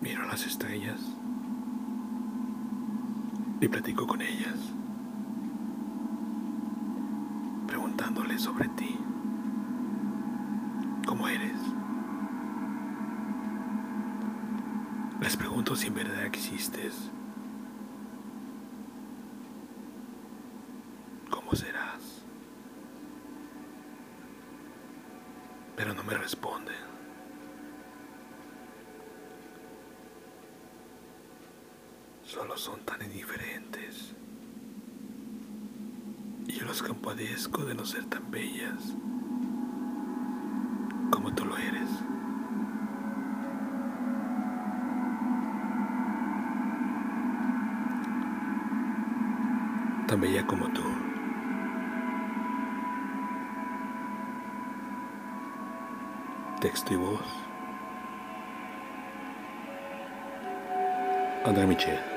Miro las estrellas y platico con ellas, preguntándoles sobre ti, cómo eres. Les pregunto si en verdad existes. ¿Cómo serás? Pero no me responden. Solo son tan indiferentes. Y yo los compadezco de no ser tan bellas como tú lo eres. Tan bella como tú. Texto y voz. André Michel.